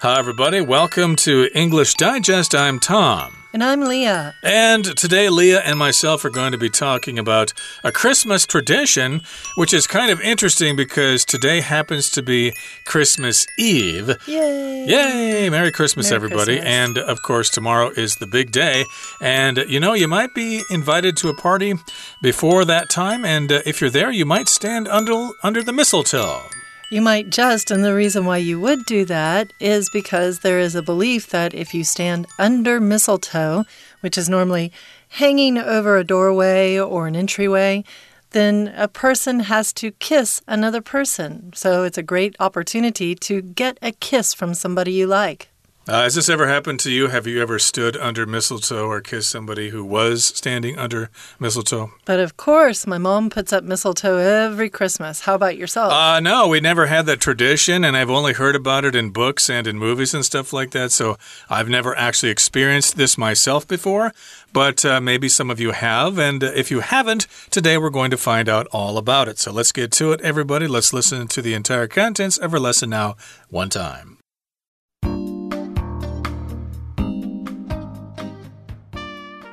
Hi, everybody. Welcome to English Digest. I'm Tom. And I'm Leah. And today, Leah and myself are going to be talking about a Christmas tradition, which is kind of interesting because today happens to be Christmas Eve. Yay! Yay! Merry Christmas, Merry everybody. Christmas. And of course, tomorrow is the big day. And you know, you might be invited to a party before that time. And uh, if you're there, you might stand under, under the mistletoe. You might just, and the reason why you would do that is because there is a belief that if you stand under mistletoe, which is normally hanging over a doorway or an entryway, then a person has to kiss another person. So it's a great opportunity to get a kiss from somebody you like. Uh, has this ever happened to you? Have you ever stood under mistletoe or kissed somebody who was standing under mistletoe? But of course, my mom puts up mistletoe every Christmas. How about yourself? Uh, no, we never had that tradition, and I've only heard about it in books and in movies and stuff like that. So I've never actually experienced this myself before, but uh, maybe some of you have. And uh, if you haven't, today we're going to find out all about it. So let's get to it, everybody. Let's listen to the entire contents of our lesson now, one time.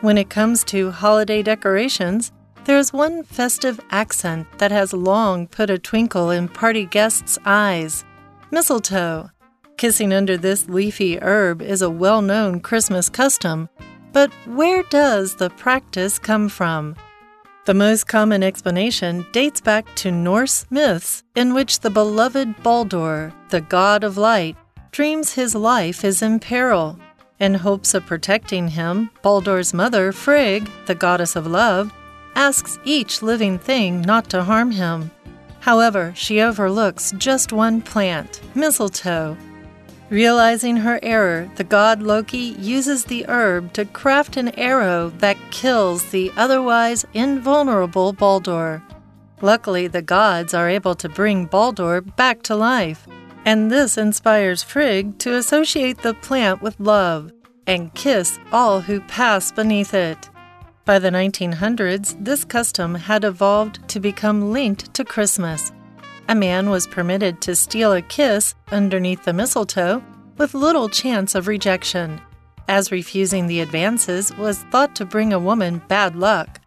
When it comes to holiday decorations, there's one festive accent that has long put a twinkle in party guests' eyes mistletoe. Kissing under this leafy herb is a well known Christmas custom, but where does the practice come from? The most common explanation dates back to Norse myths, in which the beloved Baldur, the god of light, dreams his life is in peril. In hopes of protecting him, Baldur's mother, Frigg, the goddess of love, asks each living thing not to harm him. However, she overlooks just one plant, mistletoe. Realizing her error, the god Loki uses the herb to craft an arrow that kills the otherwise invulnerable Baldur. Luckily, the gods are able to bring Baldur back to life, and this inspires Frigg to associate the plant with love and kiss all who pass beneath it. By the 1900s, this custom had evolved to become linked to Christmas. A man was permitted to steal a kiss underneath the mistletoe with little chance of rejection, as refusing the advances was thought to bring a woman bad luck.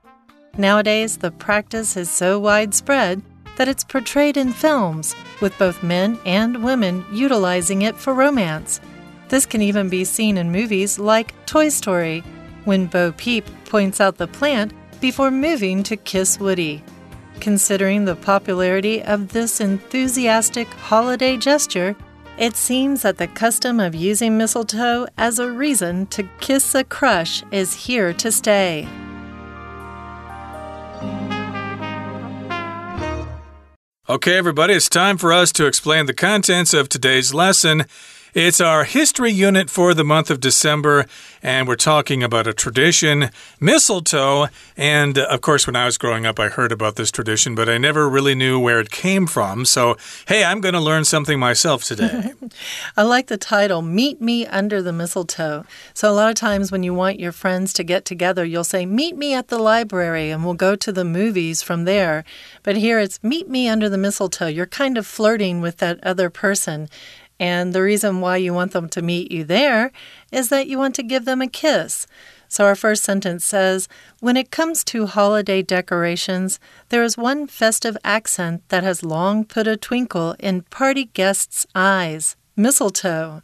Nowadays, the practice is so widespread that it's portrayed in films, with both men and women utilizing it for romance. This can even be seen in movies like Toy Story, when Bo Peep points out the plant before moving to kiss Woody. Considering the popularity of this enthusiastic holiday gesture, it seems that the custom of using mistletoe as a reason to kiss a crush is here to stay. Okay, everybody, it's time for us to explain the contents of today's lesson. It's our history unit for the month of December, and we're talking about a tradition, mistletoe. And of course, when I was growing up, I heard about this tradition, but I never really knew where it came from. So, hey, I'm going to learn something myself today. I like the title, Meet Me Under the Mistletoe. So, a lot of times when you want your friends to get together, you'll say, Meet me at the library, and we'll go to the movies from there. But here it's Meet Me Under the Mistletoe. You're kind of flirting with that other person. And the reason why you want them to meet you there is that you want to give them a kiss. So, our first sentence says When it comes to holiday decorations, there is one festive accent that has long put a twinkle in party guests' eyes mistletoe.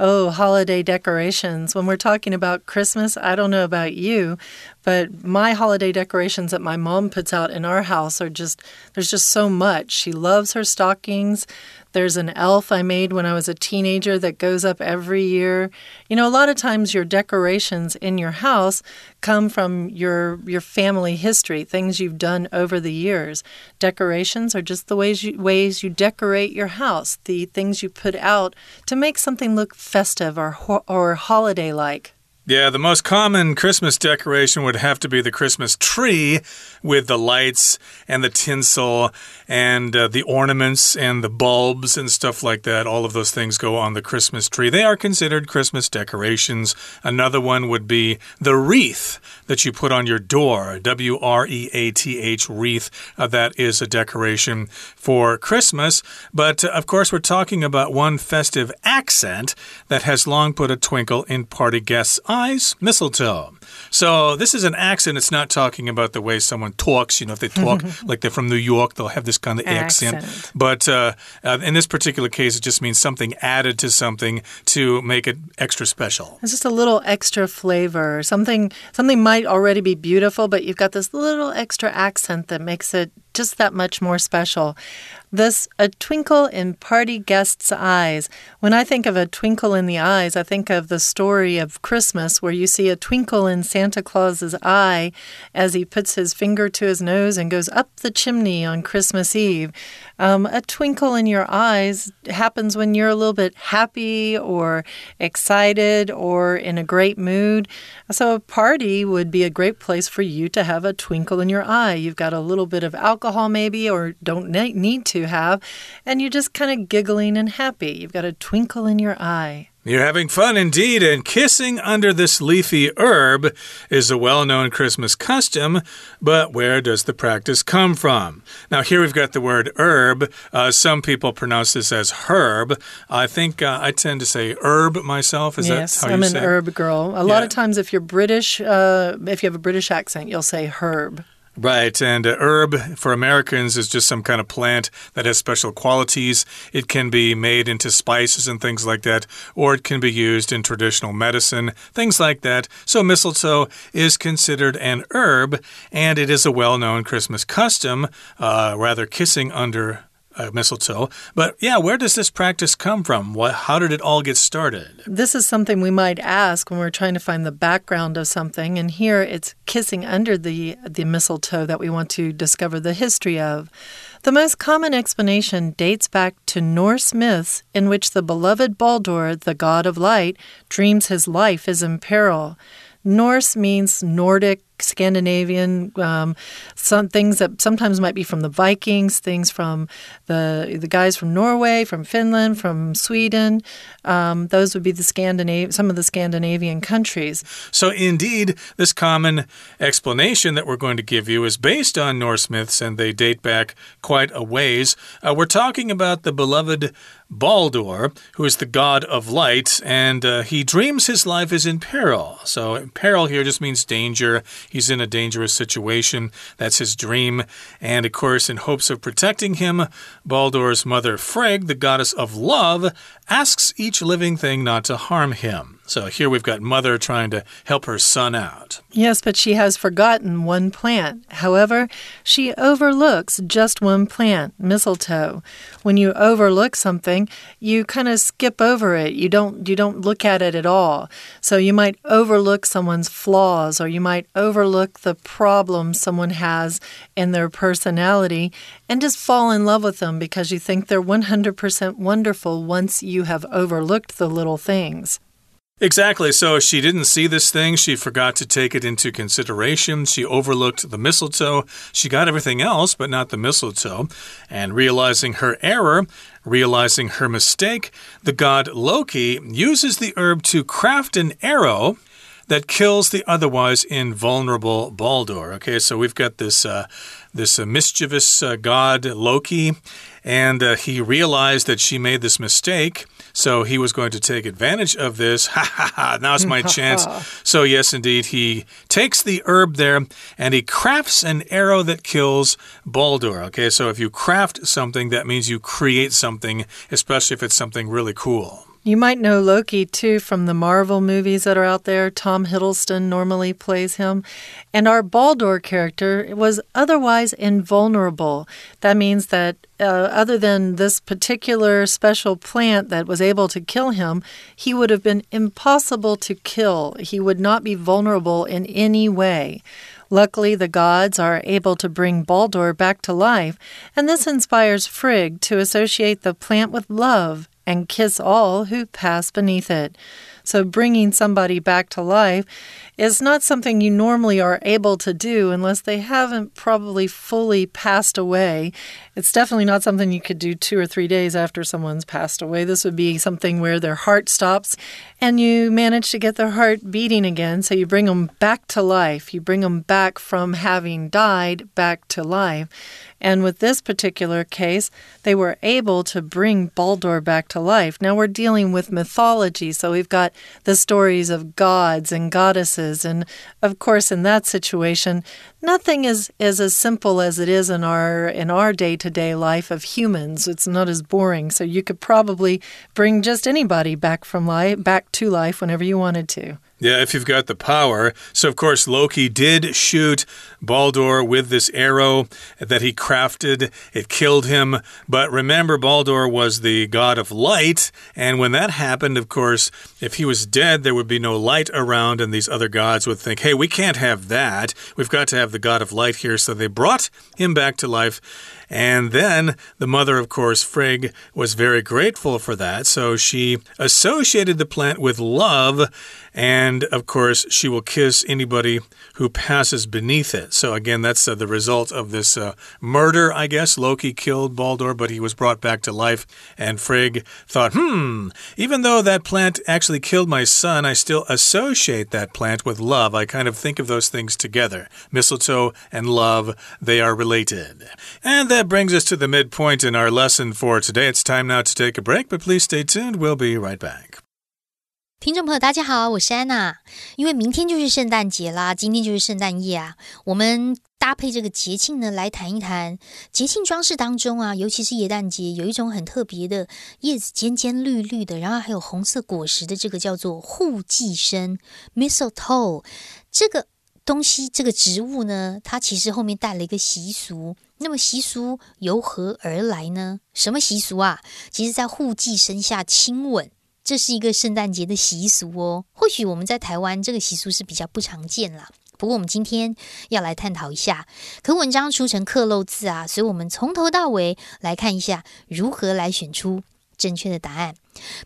Oh, holiday decorations. When we're talking about Christmas, I don't know about you, but my holiday decorations that my mom puts out in our house are just, there's just so much. She loves her stockings. There's an elf I made when I was a teenager that goes up every year. You know, a lot of times your decorations in your house come from your your family history, things you've done over the years. Decorations are just the ways you, ways you decorate your house, the things you put out to make something look festive or or holiday like. Yeah, the most common Christmas decoration would have to be the Christmas tree with the lights and the tinsel and uh, the ornaments and the bulbs and stuff like that. All of those things go on the Christmas tree. They are considered Christmas decorations. Another one would be the wreath that you put on your door. W R E A T H, wreath. Uh, that is a decoration for Christmas. But uh, of course, we're talking about one festive accent that has long put a twinkle in party guests' eyes mistletoe. So this is an accent. It's not talking about the way someone talks. You know, if they talk like they're from New York, they'll have this kind of accent. Accent. But uh, uh, in this particular case, it just means something added to something to make it extra special. It's just a little extra flavor. Something something might already be beautiful, but you've got this little extra accent that makes it just that much more special. Thus, a twinkle in party guests' eyes. When I think of a twinkle in the eyes, I think of the story of Christmas where you see a twinkle in Santa Claus's eye as he puts his finger to his nose and goes up the chimney on Christmas Eve. Um, a twinkle in your eyes happens when you're a little bit happy or excited or in a great mood. So, a party would be a great place for you to have a twinkle in your eye. You've got a little bit of alcohol, maybe, or don't need to have, and you're just kind of giggling and happy. You've got a twinkle in your eye. You're having fun indeed, and kissing under this leafy herb is a well known Christmas custom, but where does the practice come from? Now, here we've got the word herb. Uh, some people pronounce this as herb. I think uh, I tend to say herb myself. Is yes, that how I'm an herb girl. A lot of times, if you're British, uh, if you have a British accent, you'll say herb. Right, and uh, herb for Americans is just some kind of plant that has special qualities. It can be made into spices and things like that, or it can be used in traditional medicine, things like that. So, mistletoe is considered an herb, and it is a well known Christmas custom, uh, rather, kissing under. Mistletoe. But yeah, where does this practice come from? What, how did it all get started? This is something we might ask when we're trying to find the background of something, and here it's kissing under the the mistletoe that we want to discover the history of. The most common explanation dates back to Norse myths in which the beloved Baldur, the god of light, dreams his life is in peril. Norse means Nordic, Scandinavian, um, some things that sometimes might be from the Vikings, things from the the guys from Norway, from Finland, from Sweden. Um, those would be the Scandinav- some of the Scandinavian countries. So, indeed, this common explanation that we're going to give you is based on Norse myths and they date back quite a ways. Uh, we're talking about the beloved Baldur, who is the god of light, and uh, he dreams his life is in peril. So, peril here just means danger. He's in a dangerous situation. That's his dream. And of course, in hopes of protecting him, Baldur's mother Frigg, the goddess of love, asks each living thing not to harm him. So here we've got mother trying to help her son out. Yes, but she has forgotten one plant. However, she overlooks just one plant, mistletoe. When you overlook something, you kind of skip over it. You don't you don't look at it at all. So you might overlook someone's flaws or you might overlook the problem someone has in their personality and just fall in love with them because you think they're 100% wonderful once you have overlooked the little things. Exactly. So she didn't see this thing. She forgot to take it into consideration. She overlooked the mistletoe. She got everything else, but not the mistletoe. And realizing her error, realizing her mistake, the god Loki uses the herb to craft an arrow that kills the otherwise invulnerable Baldur. Okay, so we've got this uh, this uh, mischievous uh, god Loki, and uh, he realized that she made this mistake. So he was going to take advantage of this. Ha ha ha, now's my chance. So, yes, indeed, he takes the herb there and he crafts an arrow that kills Baldur. Okay, so if you craft something, that means you create something, especially if it's something really cool. You might know Loki too from the Marvel movies that are out there. Tom Hiddleston normally plays him. And our Baldur character was otherwise invulnerable. That means that uh, other than this particular special plant that was able to kill him, he would have been impossible to kill. He would not be vulnerable in any way. Luckily, the gods are able to bring Baldur back to life, and this inspires Frigg to associate the plant with love and kiss all who pass beneath it. So, bringing somebody back to life is not something you normally are able to do unless they haven't probably fully passed away. It's definitely not something you could do two or three days after someone's passed away. This would be something where their heart stops and you manage to get their heart beating again. So, you bring them back to life. You bring them back from having died back to life. And with this particular case, they were able to bring Baldur back to life. Now we're dealing with mythology, so we've got the stories of gods and goddesses. And of course, in that situation, nothing is, is as simple as it is in our in our day-to-day life of humans. It's not as boring. So you could probably bring just anybody back from life back to life whenever you wanted to. Yeah, if you've got the power. So, of course, Loki did shoot Baldur with this arrow that he crafted. It killed him. But remember, Baldur was the god of light. And when that happened, of course, if he was dead, there would be no light around, and these other gods would think, hey, we can't have that. We've got to have the god of light here. So they brought him back to life. And then the mother, of course, Frigg, was very grateful for that. So she associated the plant with love. And of course, she will kiss anybody who passes beneath it. So, again, that's uh, the result of this uh, murder, I guess. Loki killed Baldur, but he was brought back to life. And Frigg thought, hmm, even though that plant actually killed my son, I still associate that plant with love. I kind of think of those things together. Mistletoe and love, they are related. And that brings us to the midpoint in our lesson for today. It's time now to take a break, but please stay tuned. We'll be right back. 听众朋友，大家好，我是安娜。因为明天就是圣诞节啦，今天就是圣诞夜啊，我们搭配这个节庆呢，来谈一谈节庆装饰当中啊，尤其是耶诞节，有一种很特别的叶子尖尖绿绿的，然后还有红色果实的，这个叫做护寄生 （mistletoe）。这个东西，这个植物呢，它其实后面带了一个习俗。 那么习俗由何而来呢？什么习俗啊？其实，在互寄生下亲吻。这是一个圣诞节的习俗哦，或许我们在台湾这个习俗是比较不常见啦。不过我们今天要来探讨一下，可文章出成刻漏字啊，所以我们从头到尾来看一下如何来选出正确的答案。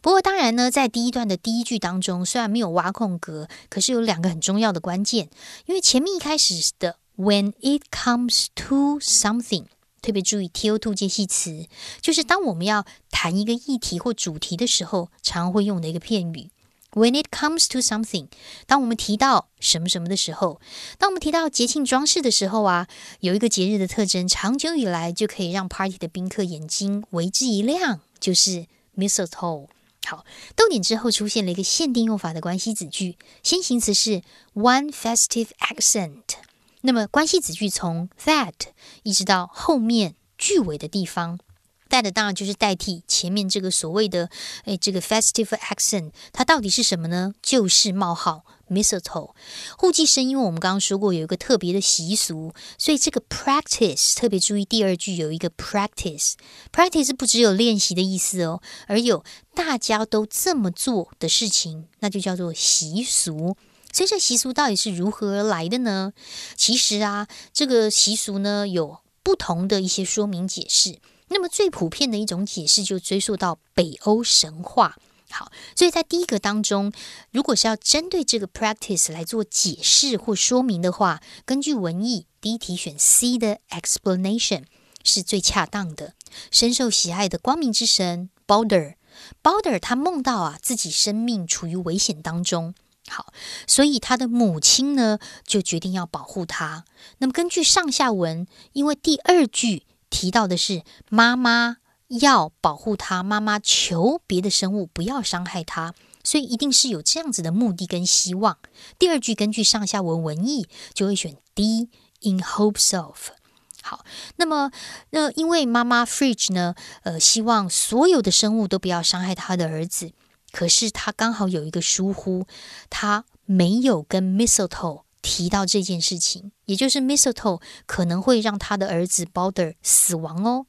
不过当然呢，在第一段的第一句当中，虽然没有挖空格，可是有两个很重要的关键，因为前面一开始的 When it comes to something。特别注意 to to 介系词，就是当我们要谈一个议题或主题的时候，常会用的一个片语。When it comes to something，当我们提到什么什么的时候，当我们提到节庆装饰的时候啊，有一个节日的特征，长久以来就可以让 party 的宾客眼睛为之一亮，就是 mistletoe。好，逗点之后出现了一个限定用法的关系子句，先行词是 one festive accent。那么关系子句从 that 一直到后面句尾的地方，that 当然就是代替前面这个所谓的诶这个 festive accent，它到底是什么呢？就是冒号 mistletoe 互寄生，因为我们刚刚说过有一个特别的习俗，所以这个 practice 特别注意第二句有一个 practice，practice 不只有练习的意思哦，而有大家都这么做的事情，那就叫做习俗。所以这习俗到底是如何而来的呢？其实啊，这个习俗呢有不同的一些说明解释。那么最普遍的一种解释就追溯到北欧神话。好，所以在第一个当中，如果是要针对这个 practice 来做解释或说明的话，根据文意，第一题选 C 的 explanation 是最恰当的。深受喜爱的光明之神 Balder，Balder 他梦到啊自己生命处于危险当中。好，所以他的母亲呢，就决定要保护他。那么根据上下文，因为第二句提到的是妈妈要保护他，妈妈求别的生物不要伤害他，所以一定是有这样子的目的跟希望。第二句根据上下文文意，就会选 D，in hopes of。好，那么那因为妈妈 Fridge 呢，呃，希望所有的生物都不要伤害他的儿子。可是他刚好有一个疏忽，他没有跟 Mistletoe 提到这件事情，也就是 Mistletoe 可能会让他的儿子 Balder 死亡哦，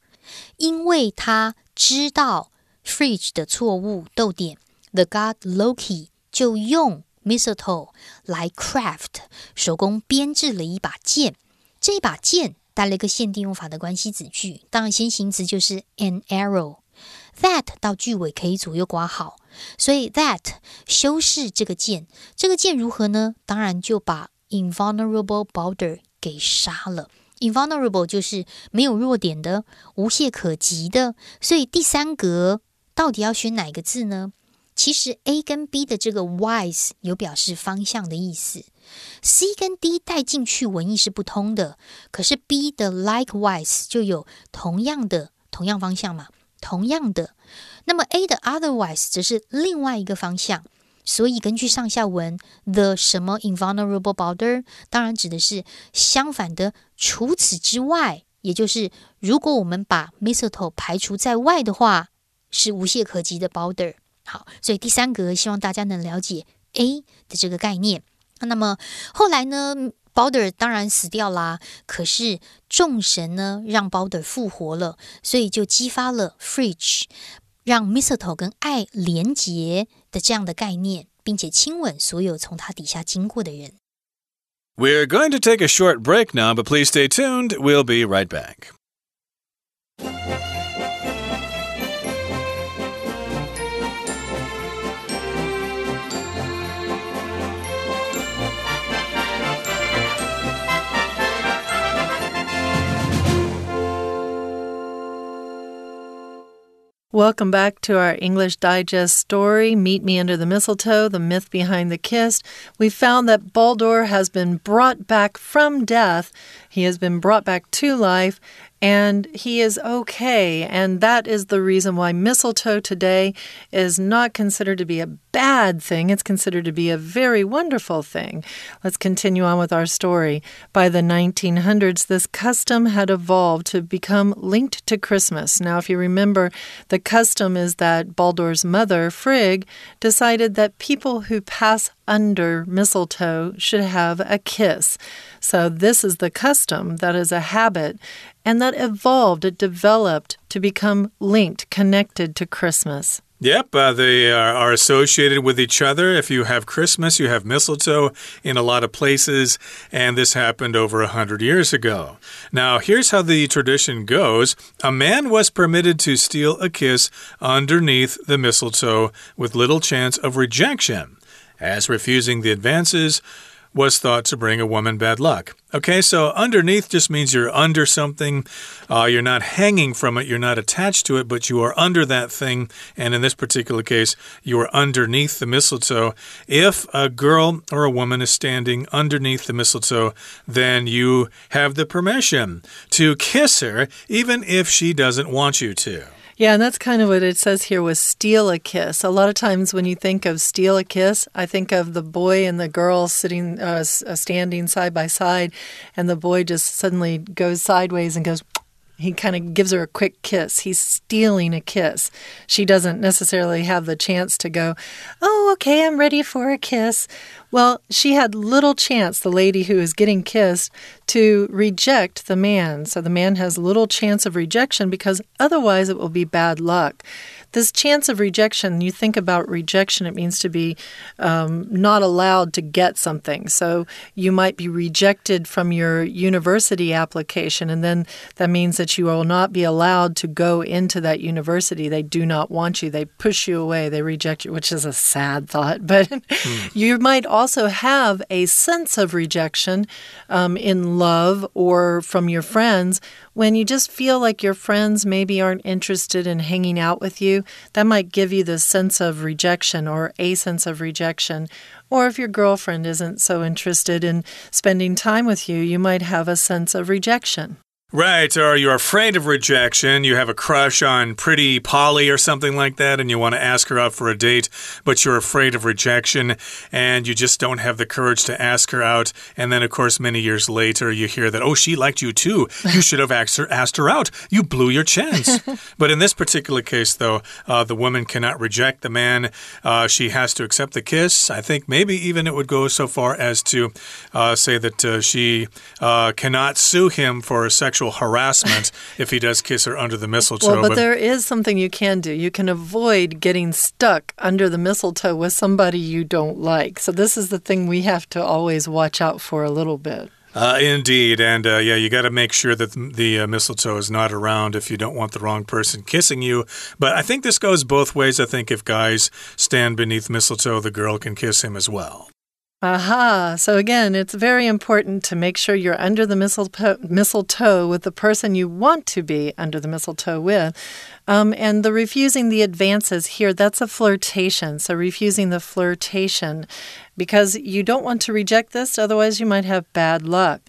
因为他知道 Fridge 的错误。逗点 The God Loki 就用 Mistletoe 来 craft 手工编制了一把剑，这把剑带了一个限定用法的关系子句，当然先行词就是 an arrow。that 到句尾可以左右挂号，所以 that 修饰这个键，这个键如何呢？当然就把 invulnerable Balder 给杀了。invulnerable 就是没有弱点的、无懈可击的，所以第三格到底要选哪个字呢？其实 A 跟 B 的这个 wise 有表示方向的意思，C 跟 D 带进去文意是不通的，可是 B 的 likewise 就有同样的同样方向嘛，同样的。那么 A 的 otherwise 则是另外一个方向，所以根据上下文，the 什么 invulnerable border 当然指的是相反的，除此之外，也就是如果我们把 mistletoe 排除在外的话，是无懈可击的 border。好，所以第三格希望大家能了解 A 的这个概念。那么后来呢 Balder 当然死掉啦，可是众神呢让 Balder 复活了，所以就激发了 Frigg 让 Mistletoe 跟爱连结的这样的概念，并且亲吻所有从他底下经过的人。We're going to take a short break now, but please stay tuned. We'll be right back. Welcome back to our English Digest story, Meet Me Under the Mistletoe, the myth behind the kiss. We found that Baldur has been brought back from death. He has been brought back to life and he is okay. And that is the reason why mistletoe today is not considered to be a bad thing. It's considered to be a very wonderful thing. Let's continue on with our story. By the 1900s, this custom had evolved to become linked to Christmas. Now, if you remember, the custom is that Baldur's mother, Frigg, decided that people who pass under mistletoe should have a kiss. So, this is the custom that is a habit and that evolved, it developed to become linked, connected to Christmas. Yep, uh, they are, are, associated with each other. If you have Christmas, you have mistletoe in a lot of places, and this happened over a hundred years ago. Now, here's how the tradition goes a man was permitted to steal a kiss underneath the mistletoe with little chance of rejection, as refusing the advances was thought to bring a woman bad luck. Okay, so underneath just means you're under something. Uh, you're not hanging from it, you're not attached to it, but you are under that thing. And in this particular case, you are underneath the mistletoe. If a girl or a woman is standing underneath the mistletoe, then you have the permission to kiss her, even if she doesn't want you to. Yeah, and that's kind of what it says here was steal a kiss. A lot of times when you think of steal a kiss, I think of the boy and the girl sitting, uh, uh standing side by side, and the boy just suddenly goes sideways and goes, he kind of gives her a quick kiss. He's stealing a kiss. She doesn't necessarily have the chance to go, Oh, okay, I'm ready for a kiss. Well, she had little chance, the lady who is getting kissed, to reject the man. So the man has little chance of rejection because otherwise it will be bad luck. This chance of rejection, you think about rejection, it means to be um, not allowed to get something. So you might be rejected from your university application, and then that means that you will not be allowed to go into that university. They do not want you, they push you away, they reject you, which is a sad thought. But mm. you might also have a sense of rejection um, in love or from your friends when you just feel like your friends maybe aren't interested in hanging out with you, that might give you the sense of rejection or a sense of rejection. Or if your girlfriend isn't so interested in spending time with you, you might have a sense of rejection. Right, or you're afraid of rejection. You have a crush on pretty Polly or something like that, and you want to ask her out for a date, but you're afraid of rejection, and you just don't have the courage to ask her out. And then, of course, many years later, you hear that, oh, she liked you too. You should have asked her, asked her out. You blew your chance. but in this particular case, though, uh, the woman cannot reject the man. Uh, she has to accept the kiss. I think maybe even it would go so far as to uh, say that uh, she uh, cannot sue him for a sexual sexual harassment if he does kiss her under the mistletoe. Well, but, but there is something you can do. You can avoid getting stuck under the mistletoe with somebody you don't like. So this is the thing we have to always watch out for a little bit. Uh, indeed, and uh, yeah, you got to make sure that the uh, mistletoe is not around if you don't want the wrong person kissing you. But I think this goes both ways. I think if guys stand beneath mistletoe, the girl can kiss him as well. Aha. So again, it's very important to make sure you're under the mistletoe, mistletoe with the person you want to be under the mistletoe with. Um, and the refusing the advances here, that's a flirtation. So refusing the flirtation because you don't want to reject this, otherwise, you might have bad luck.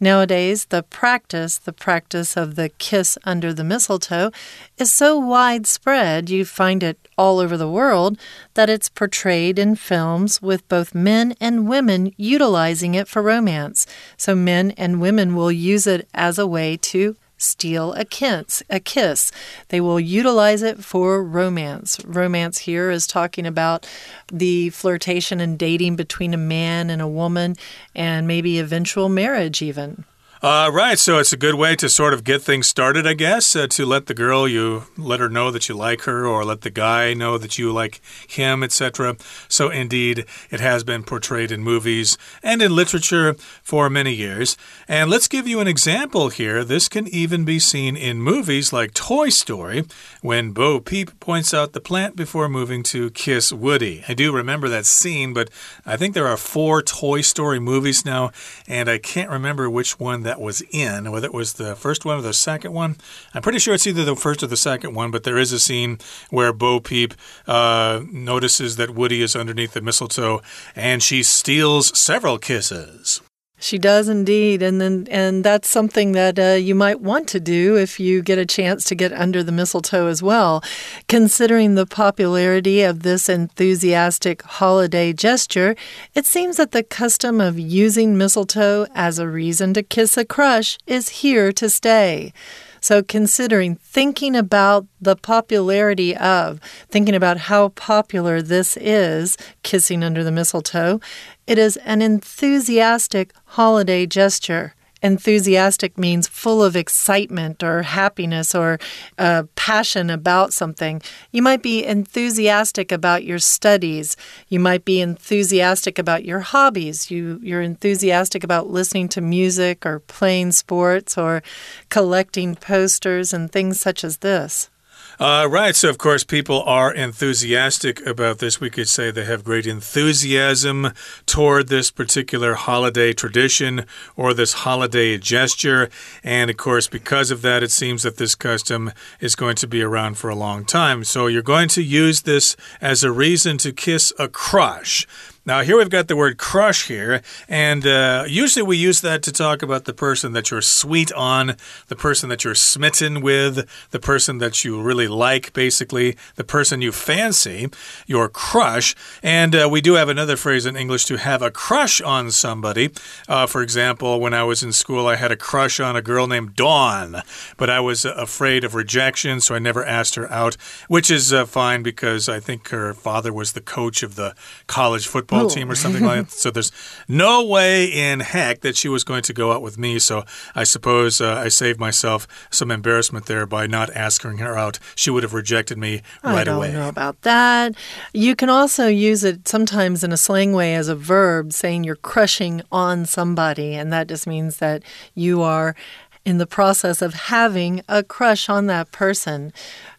Nowadays, the practice, the practice of the kiss under the mistletoe, is so widespread, you find it all over the world, that it's portrayed in films with both men and women utilizing it for romance. So men and women will use it as a way to steal a kiss, a kiss. They will utilize it for romance. Romance here is talking about the flirtation and dating between a man and a woman and maybe eventual marriage even. Uh, right, so it's a good way to sort of get things started, I guess, uh, to let the girl you let her know that you like her, or let the guy know that you like him, etc. So indeed, it has been portrayed in movies and in literature for many years. And let's give you an example here. This can even be seen in movies like Toy Story, when Bo Peep points out the plant before moving to kiss Woody. I do remember that scene, but I think there are four Toy Story movies now, and I can't remember which one that that was in, whether it was the first one or the second one. I'm pretty sure it's either the first or the second one, but there is a scene where Bo Peep uh, notices that Woody is underneath the mistletoe and she steals several kisses. She does indeed, and then and that's something that uh, you might want to do if you get a chance to get under the mistletoe as well. Considering the popularity of this enthusiastic holiday gesture, it seems that the custom of using mistletoe as a reason to kiss a crush is here to stay. So, considering thinking about the popularity of, thinking about how popular this is, kissing under the mistletoe, it is an enthusiastic holiday gesture. Enthusiastic means full of excitement or happiness or uh, passion about something. You might be enthusiastic about your studies. You might be enthusiastic about your hobbies. You, you're enthusiastic about listening to music or playing sports or collecting posters and things such as this. Uh, right. So, of course, people are enthusiastic about this. We could say they have great enthusiasm toward this particular holiday tradition or this holiday gesture. And, of course, because of that, it seems that this custom is going to be around for a long time. So, you're going to use this as a reason to kiss a crush. Now, here we've got the word crush here, and uh, usually we use that to talk about the person that you're sweet on, the person that you're smitten with, the person that you really like, basically, the person you fancy, your crush. And uh, we do have another phrase in English to have a crush on somebody. Uh, for example, when I was in school, I had a crush on a girl named Dawn, but I was afraid of rejection, so I never asked her out, which is uh, fine because I think her father was the coach of the college football football team or something like that. So there's no way in heck that she was going to go out with me. So I suppose uh, I saved myself some embarrassment there by not asking her out. She would have rejected me right away. I don't know about that. You can also use it sometimes in a slang way as a verb, saying you're crushing on somebody. And that just means that you are in the process of having a crush on that person.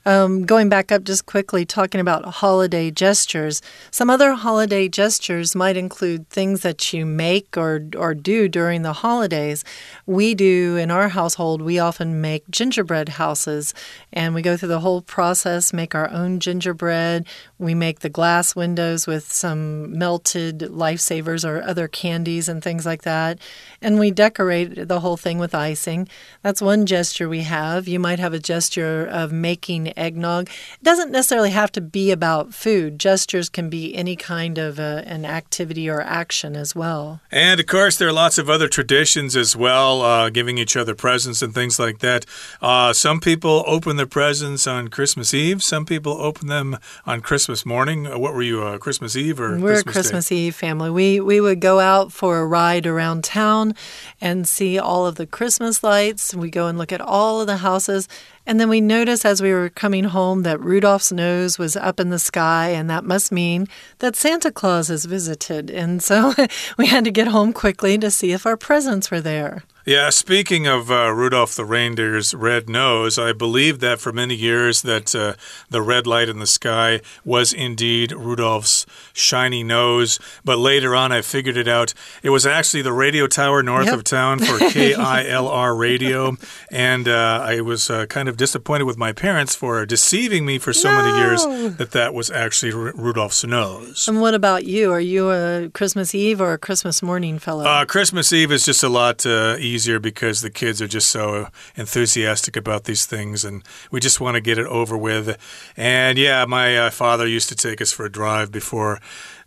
Um, going back up just quickly, talking about holiday gestures. Some other holiday gestures might include things that you make or, or do during the holidays. We do in our household, we often make gingerbread houses and we go through the whole process, make our own gingerbread. We make the glass windows with some melted lifesavers or other candies and things like that. And we decorate the whole thing with icing. That's one gesture we have. You might have a gesture of making eggnog. It doesn't necessarily have to be about food. Gestures can be any kind of a, uh, an activity or action as well. And of course, there are lots of other traditions as well, uh, giving each other presents and things like that. Uh, some people open their presents on Christmas Eve, some people open them on Christmas morning. Uh, what were you, uh, Christmas Eve or We're Christmas a Christmas Day? Eve family. We, we would go out for a ride around town and see all of the Christmas lights. We go and look at all of the houses And then we noticed as we were coming home that Rudolph's nose was up in the sky, and that must mean that Santa Claus has visited. And so we had to get home quickly to see if our presents were there. Yeah, speaking of uh, Rudolph the reindeer's red nose, I believe that for many years that uh, the red light in the sky was indeed Rudolph's shiny nose. But later on, I figured it out. It was actually the radio tower north Yep. of town for KILR radio, and uh, I was uh, kind of disappointed with my parents for deceiving me for so many years that that was actually R Rudolph's nose. And what about you? Are you a Christmas Eve or a Christmas morning fellow? Uh, Christmas Eve is just a lot uh, easier because the kids are just so enthusiastic about these things, and we just want to get it over with. And yeah, my uh, father used to take us for a drive before.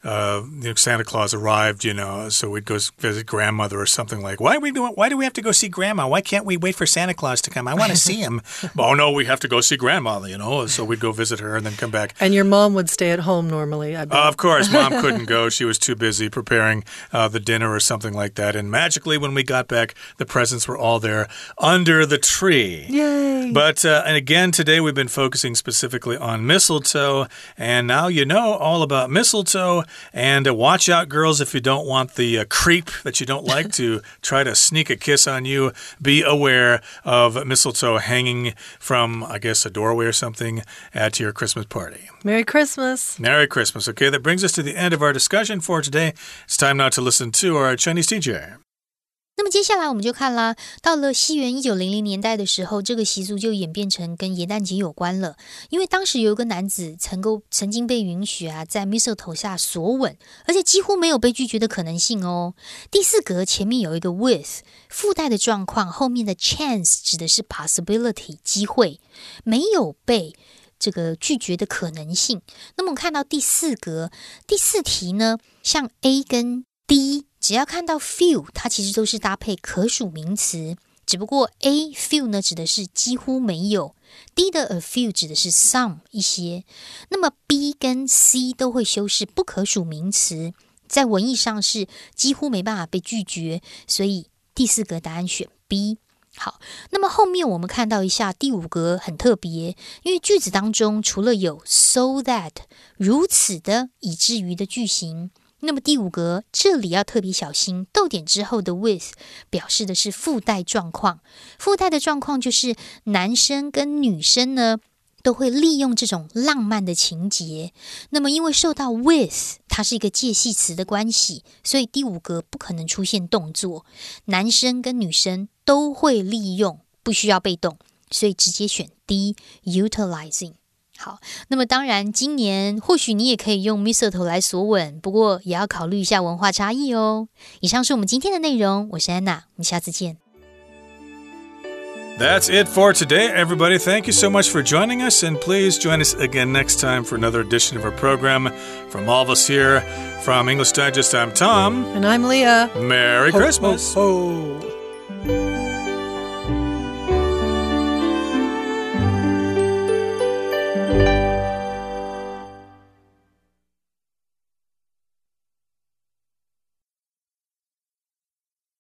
Uh, you know, Santa Claus arrived, you know, so we'd go visit grandmother or something like. Why we do? Why do we have to go see grandma? Why can't we wait for Santa Claus to come? I want to see him. oh no, we have to go see grandma, you know. So we'd go visit her and then come back. and your mom would stay at home normally, I bet. Uh, of course, mom couldn't go. She was too busy preparing uh, the dinner or something like that. And magically, when we got back, the presents were all there under the tree. Yay! But, uh, and again, today we've been focusing specifically on mistletoe. And now you know all about mistletoe. And uh, watch out, girls, if you don't want the uh, creep that you don't like to try to sneak a kiss on you, be aware of mistletoe hanging from, I guess, a doorway or something at your Christmas party. Merry Christmas. Merry Christmas. Okay, that brings us to the end of our discussion for today. It's time now to listen to our Chinese teacher. 那么接下来我们就看啦，到了西元一九零零年代的时候，这个习俗就演变成跟耶诞节有关了。因为当时有一个男子曾够曾经被允许啊，在 Miss 头下索吻，而且几乎没有被拒绝的可能性哦。第四格前面有一个 with 附带的状况，后面的 chance 指的是 possibility 机会，没有被。这个拒绝的可能性。那么我们看到第四格第四题呢，像 A 跟 D，只要看到 few，它其实都是搭配可数名词。只不过 A few 呢指的是几乎没有，D 的 a few 指的是 some 一些。那么 B 跟 C 都会修饰不可数名词，在文意上是几乎没办法被拒绝，所以第四个答案选 B。好，那么后面我们看到一下第五格很特别，因为句子当中除了有 so that 如此的以至于的句型，那么第五格这里要特别小心，逗点之后的 with 表示的是附带状况，附带的状况就是男生跟女生呢。都会利用这种浪漫的情节，那么因为受到 with 它是一个介系词的关系，所以第五格不可能出现动作，男生跟女生都会利用，不需要被动，所以直接选 D utilizing。好，那么当然，今年或许你也可以用 mistletoe 来索吻，不过也要考虑一下文化差异哦。以上是我们今天的内容，我是安娜，我们下次见。That's it for today, everybody. Thank you so much for joining us, and please join us again next time for another edition of our program. From all of us here from English Digest, I'm Tom. And I'm Leah. Merry Ho, ho, Christmas. ho.